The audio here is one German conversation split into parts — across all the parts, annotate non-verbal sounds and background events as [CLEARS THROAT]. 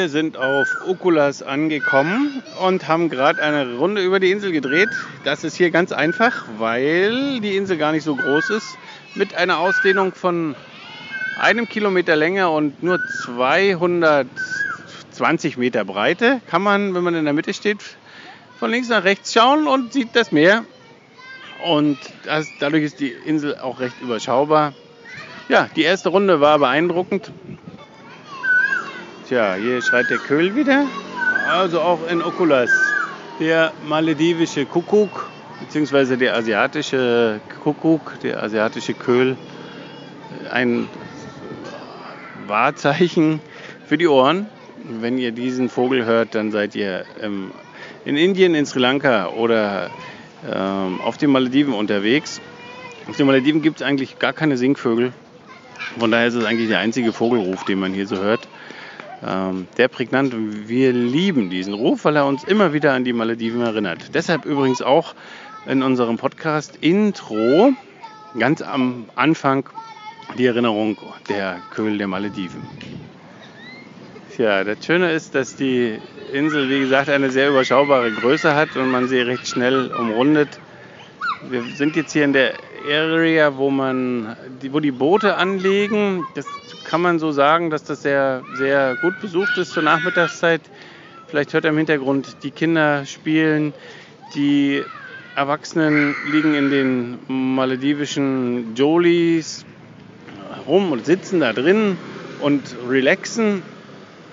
Wir sind auf Okulas angekommen und haben gerade eine Runde über die Insel gedreht. Das ist hier ganz einfach, weil die Insel gar nicht so groß ist. Mit einer Ausdehnung von einem Kilometer Länge und nur 220 Meter Breite kann man, wenn man in der Mitte steht, von links nach rechts schauen und sieht das Meer. Und das, dadurch ist die Insel auch recht überschaubar. Ja, die erste Runde war beeindruckend. Tja, hier schreit der Köhl wieder. Also auch in Okulas. Der maledivische Kuckuck, beziehungsweise der asiatische Kuckuck, der asiatische Köhl. Ein Wahrzeichen für die Ohren. Wenn ihr diesen Vogel hört, dann seid ihr ähm, in Indien, in Sri Lanka oder ähm, auf den Malediven unterwegs. Auf den Malediven gibt es eigentlich gar keine Singvögel. Von daher ist es eigentlich der einzige Vogelruf, den man hier so hört ähm, der prägnant. Wir lieben diesen Ruf, weil er uns immer wieder an die Malediven erinnert. Deshalb übrigens auch in unserem Podcast Intro ganz am Anfang die Erinnerung der Köhl der Malediven. Tja, das Schöne ist, dass die Insel, wie gesagt, eine sehr überschaubare Größe hat und man sie recht schnell umrundet. Wir sind jetzt hier in der Area, wo man, wo die Boote anlegen. Das kann man so sagen, dass das sehr, sehr gut besucht ist zur Nachmittagszeit. Vielleicht hört ihr im Hintergrund die Kinder spielen, die Erwachsenen liegen in den maledivischen Jolies rum und sitzen da drin und relaxen.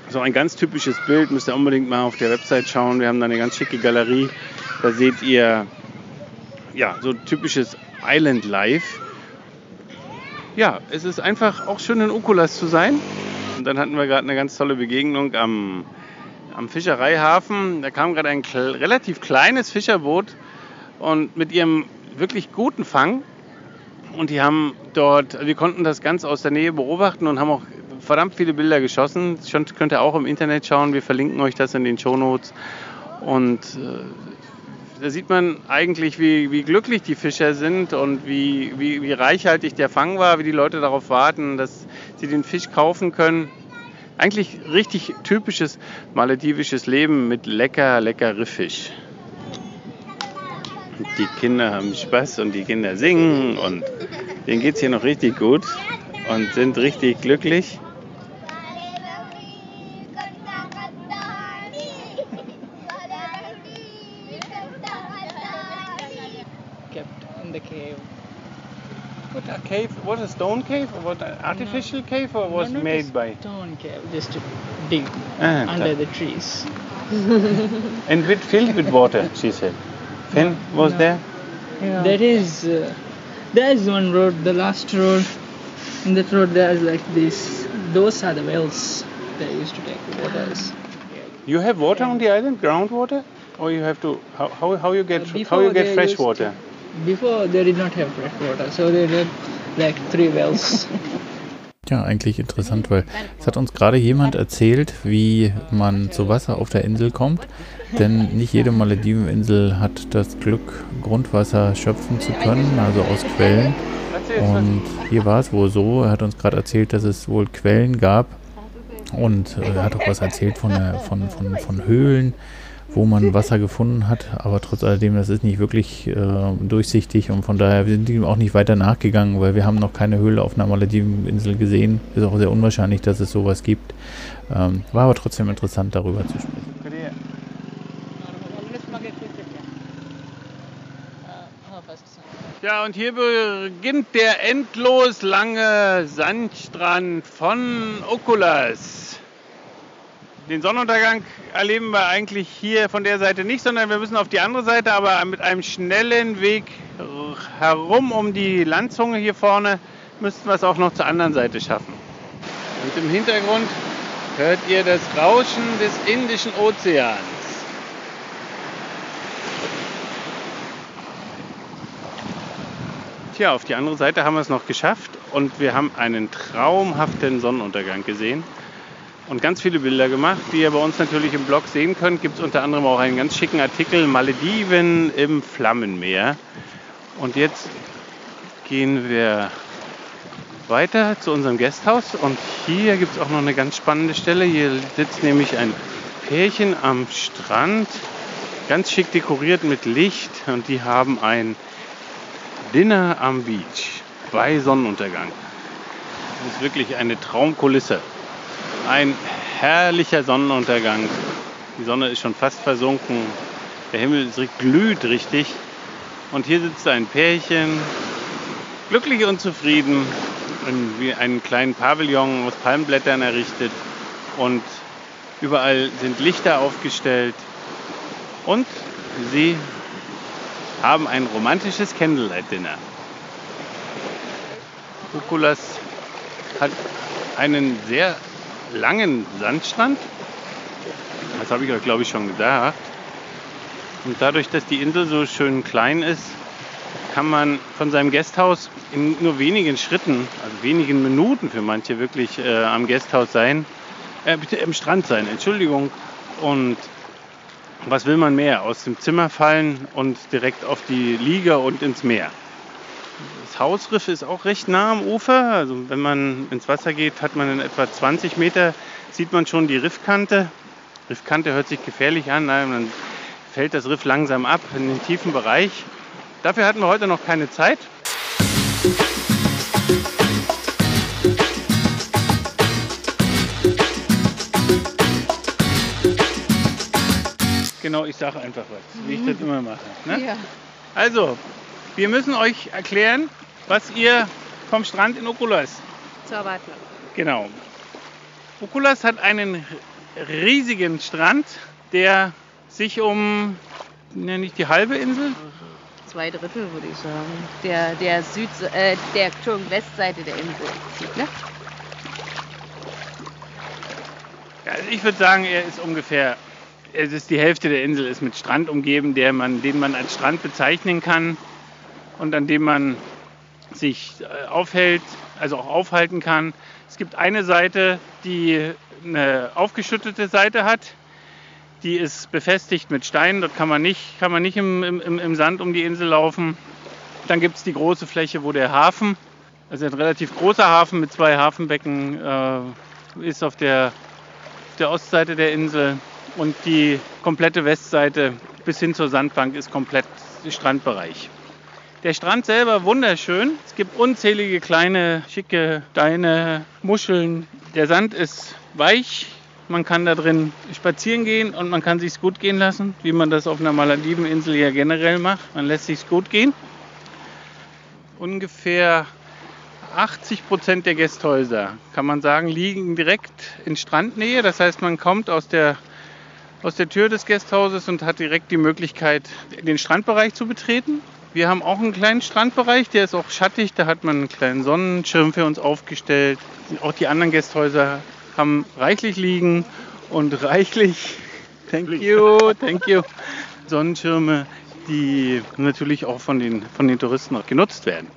So ein ganz typisches Bild, müsst ihr unbedingt mal auf der Website schauen. Wir haben da eine ganz schicke Galerie. Da seht ihr ja, so typisches Island Life. Ja, es ist einfach auch schön in Okulas zu sein. Und dann hatten wir gerade eine ganz tolle Begegnung am, am Fischereihafen. Da kam gerade ein relativ kleines Fischerboot und mit ihrem wirklich guten Fang. Und die haben dort, wir konnten das ganz aus der Nähe beobachten und haben auch verdammt viele Bilder geschossen. Schon könnt ihr auch im Internet schauen. Wir verlinken euch das in den Show Notes. Und äh, da sieht man eigentlich, wie, wie glücklich die Fischer sind und wie, wie, wie reichhaltig der Fang war, wie die Leute darauf warten, dass sie den Fisch kaufen können. Eigentlich richtig typisches maledivisches Leben mit lecker, lecker Fisch. Die Kinder haben Spaß und die Kinder singen und denen geht es hier noch richtig gut und sind richtig glücklich. Stone cave or what artificial no. cave or was no, made by? Stone cave, just to dig Ah, under that- the trees. [LAUGHS] And with filled with water, she said. Finn was No. there. There is, uh, there's one road, the last road. In that road, there's like this. Those are the wells they used to take the waters. You have water on the island, groundwater, or you have to how how, how you get how you get fresh used water? Before they did not have fresh water, so they did three wells. [LAUGHS] Ja, eigentlich interessant, weil es hat uns gerade jemand erzählt, wie man zu Wasser auf der Insel kommt. Denn nicht jede Malediveninsel hat das Glück, Grundwasser schöpfen zu können, also aus Quellen. Und hier war es wohl so, er hat uns gerade erzählt, dass es wohl Quellen gab. Und äh, er hat auch was erzählt von, der, von, von, von Höhlen, wo man Wasser gefunden hat. Aber trotz alledem, das ist nicht wirklich äh, durchsichtig und von daher wir sind ihm auch nicht weiter nachgegangen, weil wir haben noch keine Höhle auf einer Malediveninsel gesehen. Ist auch sehr unwahrscheinlich, dass es sowas gibt. Ähm, war aber trotzdem interessant, darüber zu sprechen. Ja, und hier beginnt der endlos lange Sandstrand von Okulas. Den Sonnenuntergang erleben wir eigentlich hier von der Seite nicht, sondern wir müssen auf die andere Seite, aber mit einem schnellen Weg herum um die Landzunge hier vorne müssten wir es auch noch zur anderen Seite schaffen. Und im Hintergrund hört ihr das Rauschen des Indischen Ozeans. Tja, auf die andere Seite haben wir es noch geschafft und wir haben einen traumhaften Sonnenuntergang gesehen und ganz viele Bilder gemacht, die ihr bei uns natürlich im Blog sehen könnt. Gibt es unter anderem auch einen ganz schicken Artikel Malediven im Flammenmeer. Und jetzt gehen wir weiter zu unserem Gasthaus und hier gibt es auch noch eine ganz spannende Stelle. Hier sitzt nämlich ein Pärchen am Strand, ganz schick dekoriert mit Licht und die haben ein Dinner am Beach bei Sonnenuntergang. Das ist wirklich eine Traumkulisse. Ein herrlicher Sonnenuntergang. Die Sonne ist schon fast versunken. Der Himmel glüht richtig. Und hier sitzt ein Pärchen, glücklich und zufrieden, wie einen kleinen Pavillon aus Palmblättern errichtet. Und überall sind Lichter aufgestellt. Und sie haben ein romantisches Candlelight-Dinner. Ukulas hat einen sehr langen Sandstrand. Das habe ich euch, glaube ich, schon gesagt. Und dadurch, dass die Insel so schön klein ist, kann man von seinem Gasthaus in nur wenigen Schritten, also wenigen Minuten für manche wirklich äh, am Gasthaus sein, äh, bitte im Strand sein, Entschuldigung. Und was will man mehr? Aus dem Zimmer fallen und direkt auf die Liege und ins Meer. Das Hausriff ist auch recht nah am Ufer. Also wenn man ins Wasser geht, hat man in etwa 20 Meter, sieht man schon die Riffkante. Riffkante hört sich gefährlich an, nein, dann fällt das Riff langsam ab in den tiefen Bereich. Dafür hatten wir heute noch keine Zeit. Genau, ich sage einfach was, wie ich das immer mache. Ne? Ja. Also, wir müssen euch erklären, was ihr vom Strand in Okulas. Zu erwarten. habt. Genau. Okulas hat einen riesigen Strand, der sich um, ne, nicht die halbe Insel, Zwei Drittel würde ich sagen. Der, der Süd, äh, der Westseite der Insel zieht, ne? Also ich würde sagen, er ist ungefähr, es ist die Hälfte der Insel ist mit Strand umgeben, der man, den man als Strand bezeichnen kann und an dem man sich äh, aufhält, also auch aufhalten kann. Es gibt eine Seite, die eine aufgeschüttete Seite hat. Die ist befestigt mit Steinen. Dort kann man nicht, kann man nicht im, im, im Sand um die Insel laufen. Dann gibt es die große Fläche, wo der Hafen, also ein relativ großer Hafen mit zwei Hafenbecken, äh, ist auf der auf der Ostseite der Insel und die komplette Westseite bis hin zur Sandbank ist komplett Strandbereich. Der Strand selber wunderschön. Es gibt unzählige kleine, schicke Steine, Muscheln. Der Sand ist weich. Man kann da drin spazieren gehen und man kann sich gut gehen lassen, wie man das auf einer Malediveninsel ja generell macht. Man lässt sich gut gehen. Ungefähr 80 Prozent der Gästhäuser, kann man sagen, liegen direkt in Strandnähe. Das heißt, man kommt aus der, aus der Tür des Gästhauses und hat direkt die Möglichkeit, den Strandbereich zu betreten. Wir haben auch einen kleinen Strandbereich, der ist auch schattig. Da hat man einen kleinen Sonnenschirm für uns aufgestellt. Auch die anderen Gästhäuser haben reichlich liegen und reichlich, [LAUGHS] thank you, thank you, Sonnenschirme, die natürlich auch von den, von den Touristen auch genutzt werden.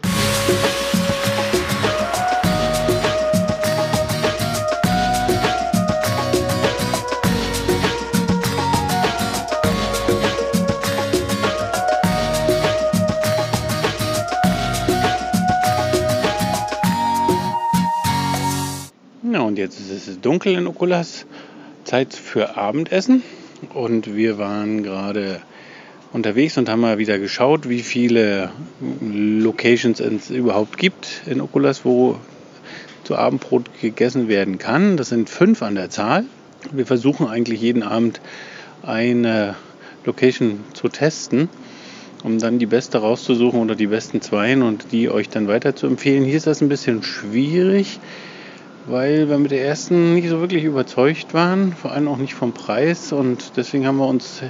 Dunkel in Okulas. Zeit für Abendessen. Und wir waren gerade unterwegs und haben mal wieder geschaut, wie viele Locations es überhaupt gibt in Okulas, wo zu Abendbrot gegessen werden kann. Das sind fünf an der Zahl. Wir versuchen eigentlich jeden Abend eine Location zu testen, um dann die beste rauszusuchen oder die besten zwei und die euch dann weiter zu empfehlen. Hier ist das ein bisschen schwierig, weil wir mit der ersten nicht so wirklich überzeugt waren, vor allem auch nicht vom Preis. Und deswegen haben wir uns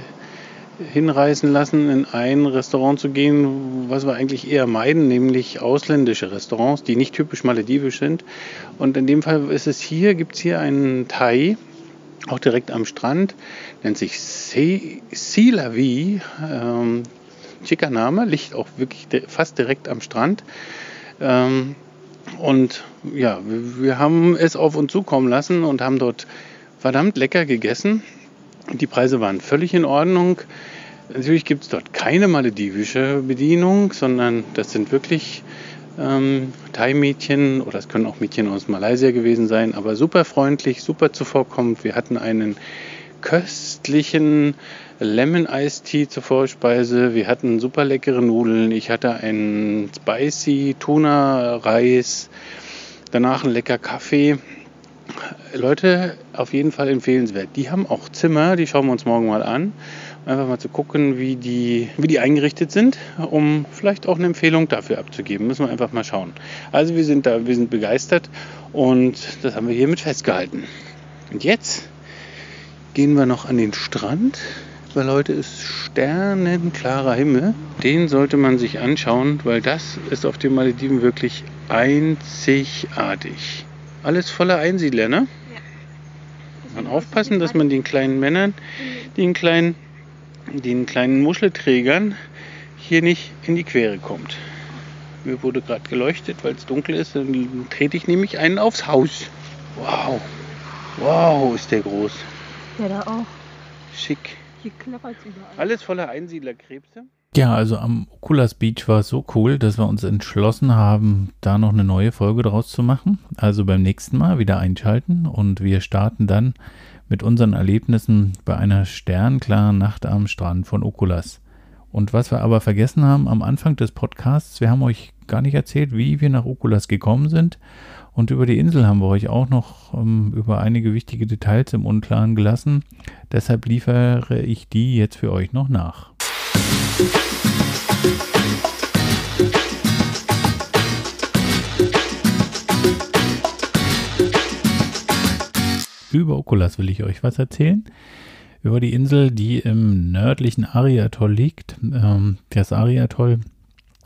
hinreißen lassen, in ein Restaurant zu gehen, was wir eigentlich eher meiden, nämlich ausländische Restaurants, die nicht typisch maledivisch sind. Und in dem Fall ist es hier, gibt es hier einen Thai, auch direkt am Strand, nennt sich Silavi, ähm, schicker Name, liegt auch wirklich fast direkt am Strand. Ähm, und ja, wir haben es auf uns zukommen lassen und haben dort verdammt lecker gegessen. Die Preise waren völlig in Ordnung. Natürlich gibt es dort keine maledivische Bedienung, sondern das sind wirklich ähm, Thai-Mädchen oder es können auch Mädchen aus Malaysia gewesen sein, aber super freundlich, super zuvorkommend. Wir hatten einen köstlichen Lemon Ice Tea zur Vorspeise. Wir hatten super leckere Nudeln. Ich hatte einen spicy Tuna Reis. Danach ein lecker Kaffee. Leute, auf jeden Fall empfehlenswert. Die haben auch Zimmer, die schauen wir uns morgen mal an. Einfach mal zu gucken, wie die, wie die eingerichtet sind, um vielleicht auch eine Empfehlung dafür abzugeben. Müssen wir einfach mal schauen. Also wir sind da, wir sind begeistert und das haben wir hiermit festgehalten. Und jetzt gehen wir noch an den Strand, weil heute ist sternenklarer Himmel. Den sollte man sich anschauen, weil das ist auf den Malediven wirklich einzigartig. Alles voller Einsiedler, ne? Ja. Man aufpassen, dass man den kleinen Männern, den kleinen, den kleinen Muschelträgern hier nicht in die Quere kommt. Mir wurde gerade geleuchtet, weil es dunkel ist. Dann trete ich nämlich einen aufs Haus. Wow. Wow, ist der groß. Ja, da auch. Schick. [LAUGHS] Hier klappert es überall. Alles voller Einsiedlerkrebse. Ja, also am Oculus Beach war es so cool, dass wir uns entschlossen haben, da noch eine neue Folge draus zu machen. Also beim nächsten Mal wieder einschalten und wir starten dann mit unseren Erlebnissen bei einer sternklaren Nacht am Strand von Oculus. Und was wir aber vergessen haben am Anfang des Podcasts, wir haben euch gar nicht erzählt, wie wir nach Oculus gekommen sind. Und über die Insel haben wir euch auch noch ähm, über einige wichtige Details im Unklaren gelassen. Deshalb liefere ich die jetzt für euch noch nach. Über Okulas will ich euch was erzählen. Über die Insel, die im nördlichen Ari-Atoll liegt. Ähm, das Ari-Atoll,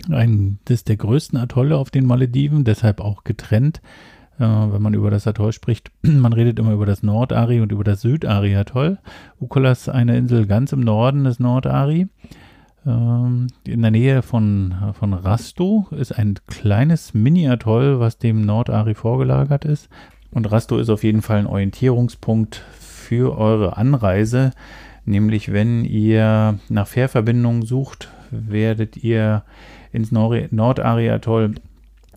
ein, das ist der größten Atolle auf den Malediven, deshalb auch getrennt. Äh, wenn man über das Atoll spricht, [CLEARS THROAT] man redet immer über das Nord-Ari und über das Süd-Ari-Atoll. Ukulas, eine Insel ganz im Norden des Nord-Ari. Ähm, in der Nähe von, von Rasto ist ein kleines Mini-Atoll, was dem Nord-Ari vorgelagert ist. Und Rasto ist auf jeden Fall ein Orientierungspunkt für eure Anreise. Nämlich, wenn ihr nach Fährverbindungen sucht, werdet ihr ins Nord-Ari-Atoll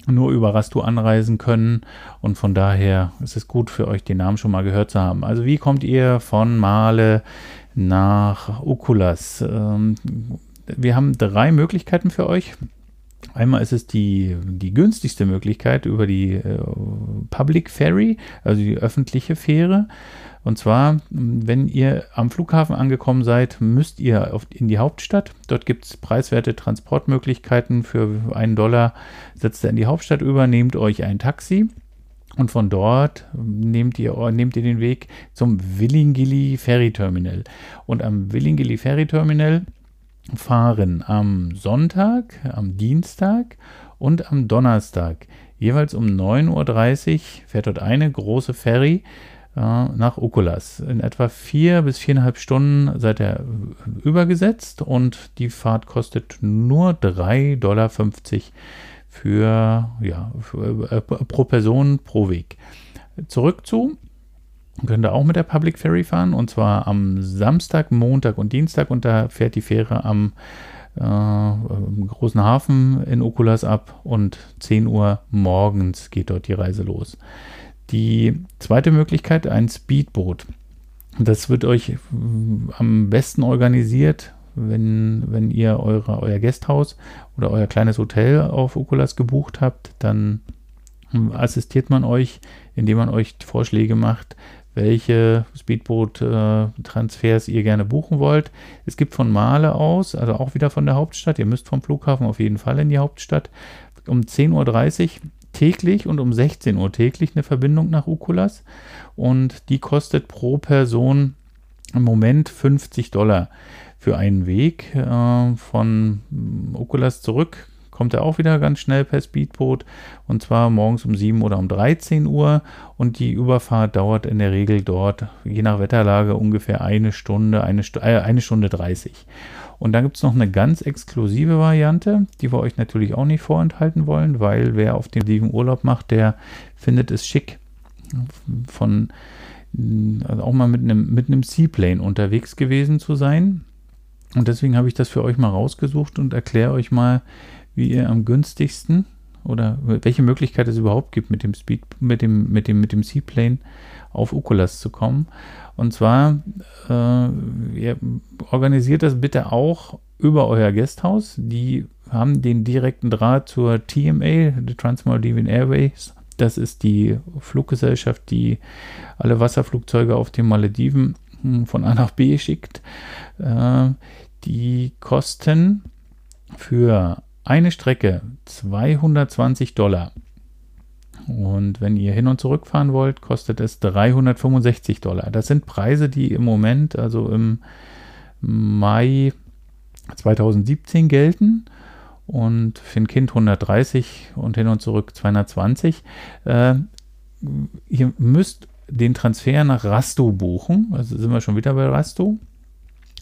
nur über Rasto anreisen können. Und von daher ist es gut für euch, den Namen schon mal gehört zu haben. Also, wie kommt ihr von Male nach Ukulas? Ähm, wir haben drei Möglichkeiten für euch. Einmal ist es die, die günstigste Möglichkeit über die äh, Public Ferry, also die öffentliche Fähre. Und zwar, wenn ihr am Flughafen angekommen seid, müsst ihr in die Hauptstadt. Dort gibt es preiswerte Transportmöglichkeiten. Für einen Dollar setzt ihr in die Hauptstadt über, nehmt euch ein Taxi. Und von dort nehmt ihr, nehmt ihr den Weg zum Willingili Ferry Terminal. Und am Willingili Ferry Terminal fahren am Sonntag, am Dienstag und am Donnerstag. Jeweils um 9.30 Uhr fährt dort eine große Ferry nach Okulas. In etwa vier bis viereinhalb Stunden seid ihr übergesetzt und die Fahrt kostet nur 3,50 Dollar für, ja, für, äh, pro Person pro Weg. Zurück zu könnt ihr auch mit der Public Ferry fahren und zwar am Samstag, Montag und Dienstag und da fährt die Fähre am äh, großen Hafen in Okulas ab und 10 Uhr morgens geht dort die Reise los. Die zweite Möglichkeit, ein Speedboot. Das wird euch äh, am besten organisiert, wenn, wenn ihr eure, euer Gasthaus oder euer kleines Hotel auf Okulas gebucht habt, dann hm, assistiert man euch, indem man euch Vorschläge macht, welche Speedboot-Transfers ihr gerne buchen wollt. Es gibt von Male aus, also auch wieder von der Hauptstadt, ihr müsst vom Flughafen auf jeden Fall in die Hauptstadt, um 10.30 Uhr täglich und um 16 Uhr täglich eine Verbindung nach Ukulas und die kostet pro Person im Moment 50 Dollar für einen Weg äh, von Ukulas zurück kommt er auch wieder ganz schnell per Speedboot und zwar morgens um 7 oder um 13 Uhr und die Überfahrt dauert in der Regel dort, je nach Wetterlage, ungefähr eine Stunde, eine, St äh, eine Stunde 30. Und dann gibt es noch eine ganz exklusive Variante, die wir euch natürlich auch nicht vorenthalten wollen, weil wer auf dem lieben Urlaub macht, der findet es schick, von also auch mal mit einem, mit einem Seaplane unterwegs gewesen zu sein. Und deswegen habe ich das für euch mal rausgesucht und erkläre euch mal, wie ihr am günstigsten oder welche Möglichkeit es überhaupt gibt, mit dem Speed, mit dem, mit dem, mit dem Seaplane auf Ukulas zu kommen. Und zwar, äh, organisiert das bitte auch über euer Gasthaus. Die haben den direkten Draht zur TMA, die Trans-Maldivian Airways. Das ist die Fluggesellschaft, die alle Wasserflugzeuge auf den Malediven hm, von A nach B schickt. Äh, die kosten für eine Strecke 220 Dollar. Und wenn ihr hin und zurück fahren wollt, kostet es 365 Dollar. Das sind Preise, die im Moment, also im Mai 2017 gelten. Und für ein Kind 130 und hin und zurück 220. Äh, ihr müsst den Transfer nach Rasto buchen. Also sind wir schon wieder bei Rasto.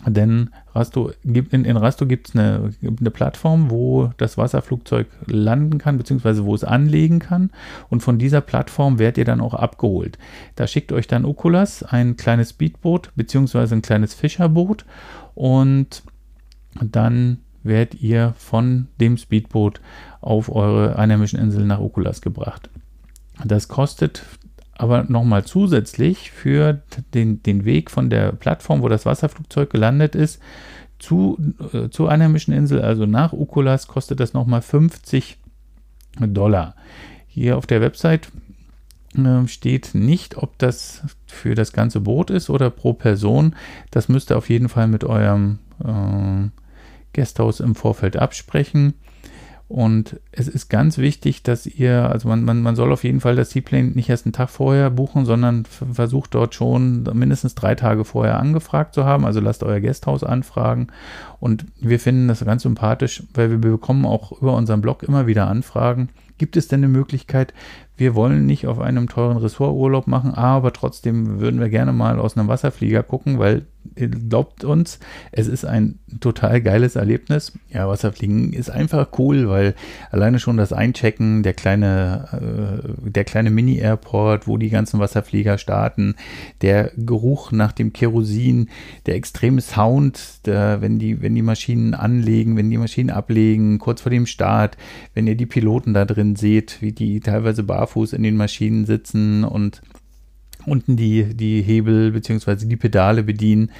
Denn Rasto in, in Rasto gibt es eine, eine, Plattform, wo das Wasserflugzeug landen kann, beziehungsweise wo es anlegen kann. Und von dieser Plattform werdet ihr dann auch abgeholt. Da schickt euch dann Okulas ein kleines Speedboot, beziehungsweise ein kleines Fischerboot. Und dann werdet ihr von dem Speedboot auf eure einheimischen Inseln nach Okulas gebracht. Das kostet aber nochmal zusätzlich für den, den Weg von der Plattform, wo das Wasserflugzeug gelandet ist, zu, äh, zur einheimischen Insel, also nach Ukulas, kostet das nochmal 50 Dollar. Hier auf der Website äh, steht nicht, ob das für das ganze Boot ist oder pro Person. Das müsst ihr auf jeden Fall mit eurem äh, Gasthaus im Vorfeld absprechen. Und es ist ganz wichtig, dass ihr, also man, man, man soll auf jeden Fall das Seaplane nicht erst einen Tag vorher buchen, sondern versucht dort schon mindestens drei Tage vorher angefragt zu haben. Also lasst euer Gasthaus anfragen. Und wir finden das ganz sympathisch, weil wir bekommen auch über unseren Blog immer wieder Anfragen. Gibt es denn eine Möglichkeit, wir wollen nicht auf einem teuren Ressorturlaub machen, aber trotzdem würden wir gerne mal aus einem Wasserflieger gucken, weil glaubt uns, es ist ein total geiles Erlebnis. Ja, Wasserfliegen ist einfach cool, weil alleine schon das Einchecken, der kleine, äh, der kleine Mini-Airport, wo die ganzen Wasserflieger starten, der Geruch nach dem Kerosin, der extreme Sound, der, wenn die, wenn die Maschinen anlegen, wenn die Maschinen ablegen, kurz vor dem Start, wenn ihr die Piloten da drin seht, wie die teilweise barfuß barfuß in den Maschinen sitzen und unten die, die Hebel bzw. die Pedale bedienen.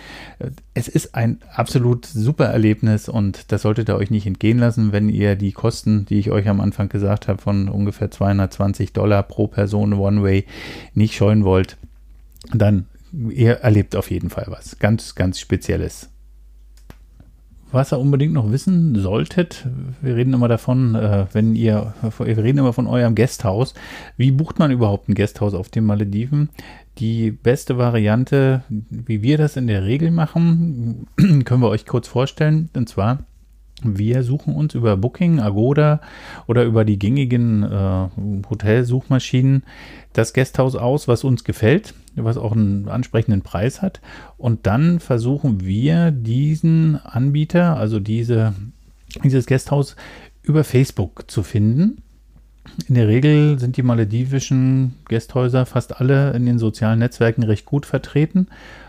Es ist ein absolut super Erlebnis und das solltet ihr euch nicht entgehen lassen, wenn ihr die Kosten, die ich euch am Anfang gesagt habe, von ungefähr 220 Dollar pro Person One-Way nicht scheuen wollt. Dann ihr erlebt auf jeden Fall was ganz, ganz Spezielles was ihr unbedingt noch wissen solltet, wir reden immer davon, äh, wenn ihr, wir reden immer von eurem Gasthaus. Wie bucht man überhaupt ein Gasthaus auf den Malediven? Die beste Variante, wie wir das in der Regel machen, [CLEARS THROAT] können wir euch kurz vorstellen. Und zwar, wir suchen uns über Booking, Agoda oder über die gängigen äh, Hotelsuchmaschinen das Gasthaus aus, was uns gefällt was auch einen ansprechenden Preis hat. Und dann versuchen wir diesen Anbieter, also diese, dieses Gasthaus, über Facebook zu finden. In der Regel sind die maledivischen Gasthäuser fast alle in den sozialen Netzwerken recht gut vertreten.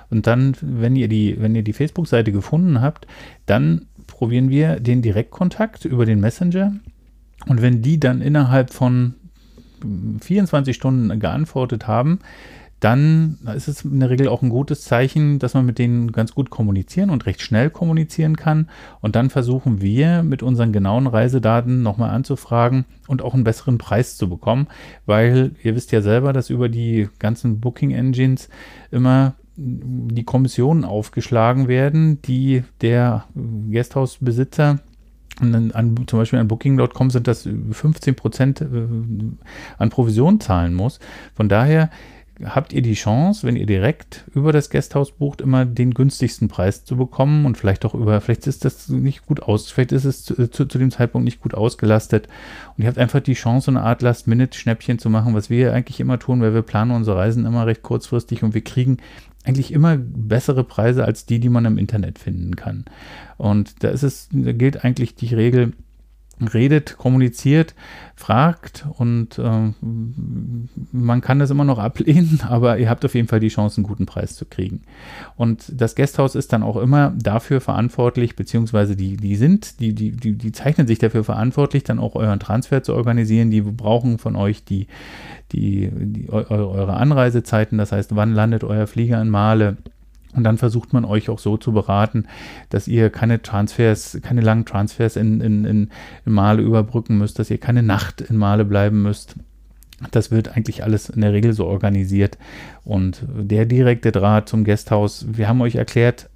Und dann, wenn ihr die, wenn ihr die Facebook-Seite gefunden habt, dann probieren wir den Direktkontakt über den Messenger. Und wenn die dann innerhalb von 24 Stunden geantwortet haben, dann ist es in der Regel auch ein gutes Zeichen, dass man mit denen ganz gut kommunizieren und recht schnell kommunizieren kann. Und dann versuchen wir mit unseren genauen Reisedaten nochmal anzufragen und auch einen besseren Preis zu bekommen, weil ihr wisst ja selber, dass über die ganzen Booking Engines immer die Kommissionen aufgeschlagen werden, die der Gasthausbesitzer an, zum Beispiel an Booking.com sind das 15 Prozent äh, an Provision zahlen muss. Von daher habt ihr die Chance, wenn ihr direkt über das Gasthaus bucht, immer den günstigsten Preis zu bekommen und vielleicht auch über, vielleicht ist das nicht gut aus, vielleicht ist es zu, zu, zu dem Zeitpunkt nicht gut ausgelastet und ihr habt einfach die Chance, eine Art Last-Minute-Schnäppchen zu machen, was wir eigentlich immer tun, weil wir planen unsere Reisen immer recht kurzfristig und wir kriegen eigentlich immer bessere Preise als die, die man im Internet finden kann. Und da ist es, da gilt eigentlich die Regel, redet, kommuniziert, fragt und äh, man kann das immer noch ablehnen, [LAUGHS] aber ihr habt auf jeden Fall die Chance, einen guten Preis zu kriegen. Und das Gasthaus ist dann auch immer dafür verantwortlich, beziehungsweise die, die sind, die, die, die, die zeichnen sich dafür verantwortlich, dann auch euren Transfer zu organisieren. Die brauchen von euch die, die, die eure Anreisezeiten, das heißt, wann landet euer Flieger in Male und dann versucht man euch auch so zu beraten, dass ihr keine Transfers, keine langen Transfers in, in, in, in Male überbrücken müsst, dass ihr keine Nacht in Male bleiben müsst. Das wird eigentlich alles in der Regel so organisiert. Und der direkte Draht zum Gasthaus, wir haben euch erklärt,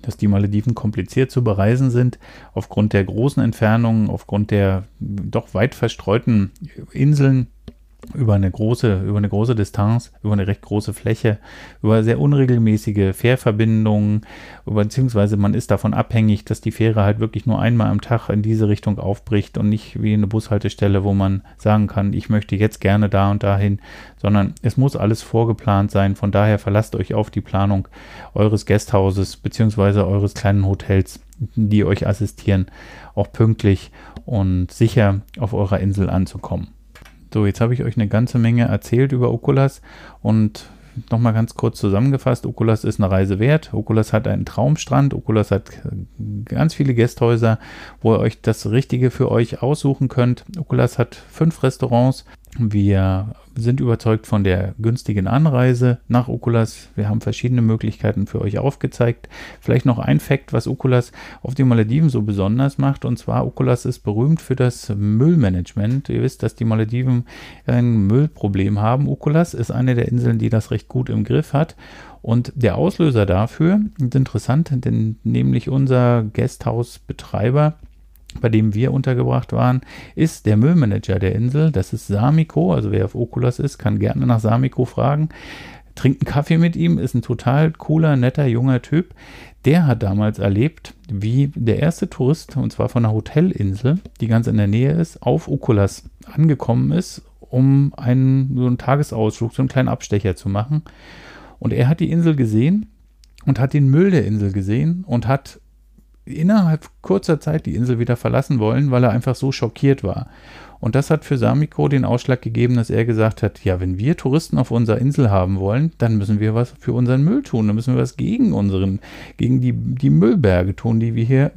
dass die Malediven kompliziert zu bereisen sind, aufgrund der großen Entfernungen, aufgrund der doch weit verstreuten Inseln über eine große, über eine große Distanz, über eine recht große Fläche, über sehr unregelmäßige Fährverbindungen, beziehungsweise man ist davon abhängig, dass die Fähre halt wirklich nur einmal am Tag in diese Richtung aufbricht und nicht wie eine Bushaltestelle, wo man sagen kann, ich möchte jetzt gerne da und dahin, sondern es muss alles vorgeplant sein. Von daher verlasst euch auf die Planung eures Gasthauses beziehungsweise eures kleinen Hotels, die euch assistieren, auch pünktlich und sicher auf eurer Insel anzukommen. So, jetzt habe ich euch eine ganze Menge erzählt über Okulas und nochmal ganz kurz zusammengefasst, Okulas ist eine Reise wert. Okulas hat einen Traumstrand. Okulas hat ganz viele Gästhäuser, wo ihr euch das Richtige für euch aussuchen könnt. Okulas hat fünf Restaurants, wir sind überzeugt von der günstigen Anreise nach Okulas. Wir haben verschiedene Möglichkeiten für euch aufgezeigt. Vielleicht noch ein Fakt, was Okulas auf den Malediven so besonders macht. Und zwar, Okulas ist berühmt für das Müllmanagement. Ihr wisst, dass die Malediven ein Müllproblem haben. Okulas ist eine der Inseln, die das recht gut im Griff hat. Und der Auslöser dafür ist interessant, denn nämlich unser Guesthouse-Betreiber bei dem wir untergebracht waren, ist der Müllmanager der Insel. Das ist Samiko. Also wer auf Okulas ist, kann gerne nach Samiko fragen. Trinkt einen Kaffee mit ihm, ist ein total cooler, netter, junger Typ. Der hat damals erlebt, wie der erste Tourist, und zwar von einer Hotelinsel, die ganz in der Nähe ist, auf Okulas angekommen ist, um einen, so einen Tagesausflug, so einen kleinen Abstecher zu machen. Und er hat die Insel gesehen und hat den Müll der Insel gesehen und hat innerhalb kurzer Zeit die Insel wieder verlassen wollen, weil er einfach so schockiert war. Und das hat für Samiko den Ausschlag gegeben, dass er gesagt hat, ja, wenn wir Touristen auf unserer Insel haben wollen, dann müssen wir was für unseren Müll tun, dann müssen wir was gegen unseren, gegen die, die Müllberge tun, die wir hier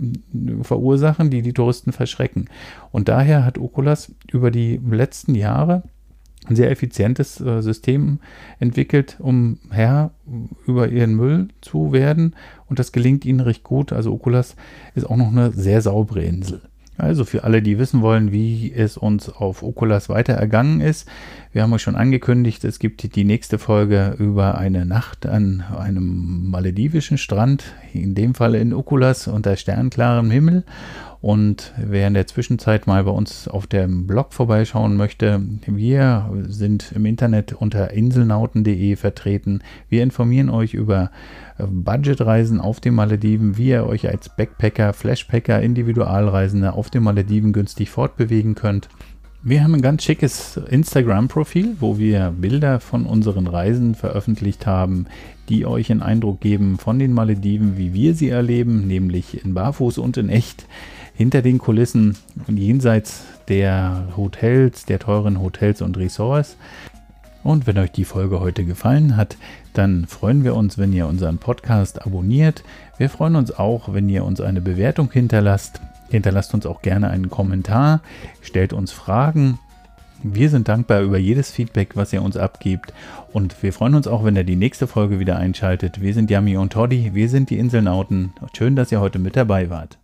verursachen, die die Touristen verschrecken. Und daher hat Okulas über die letzten Jahre ein sehr effizientes äh, System entwickelt, um Herr über ihren Müll zu werden. Und das gelingt ihnen recht gut. Also Okulas ist auch noch eine sehr saubere Insel. Also für alle, die wissen wollen, wie es uns auf Okulas weiter ergangen ist. Wir haben euch schon angekündigt, es gibt die nächste Folge über eine Nacht an einem maledivischen Strand, in dem Fall in Okulas unter sternklarem Himmel. Und wer in der Zwischenzeit mal bei uns auf dem Blog vorbeischauen möchte, wir sind im Internet unter inselnauten.de vertreten. Wir informieren euch über Budgetreisen auf den Malediven, wie ihr euch als Backpacker, Flashpacker, Individualreisende auf den Malediven günstig fortbewegen könnt. Wir haben ein ganz schickes Instagram-Profil, wo wir Bilder von unseren Reisen veröffentlicht haben, die euch einen Eindruck geben von den Malediven, wie wir sie erleben, nämlich in Barfuß und in echt hinter den Kulissen und jenseits der Hotels, der teuren Hotels und Resorts. Und wenn euch die Folge heute gefallen hat, dann freuen wir uns, wenn ihr unseren Podcast abonniert. Wir freuen uns auch, wenn ihr uns eine Bewertung hinterlasst. Hinterlasst uns auch gerne einen Kommentar, stellt uns Fragen. Wir sind dankbar über jedes Feedback, was ihr uns abgebt. Und wir freuen uns auch, wenn ihr die nächste Folge wieder einschaltet. Wir sind Yami und Toddy, wir sind die Inselnauten. Schön, dass ihr heute mit dabei wart.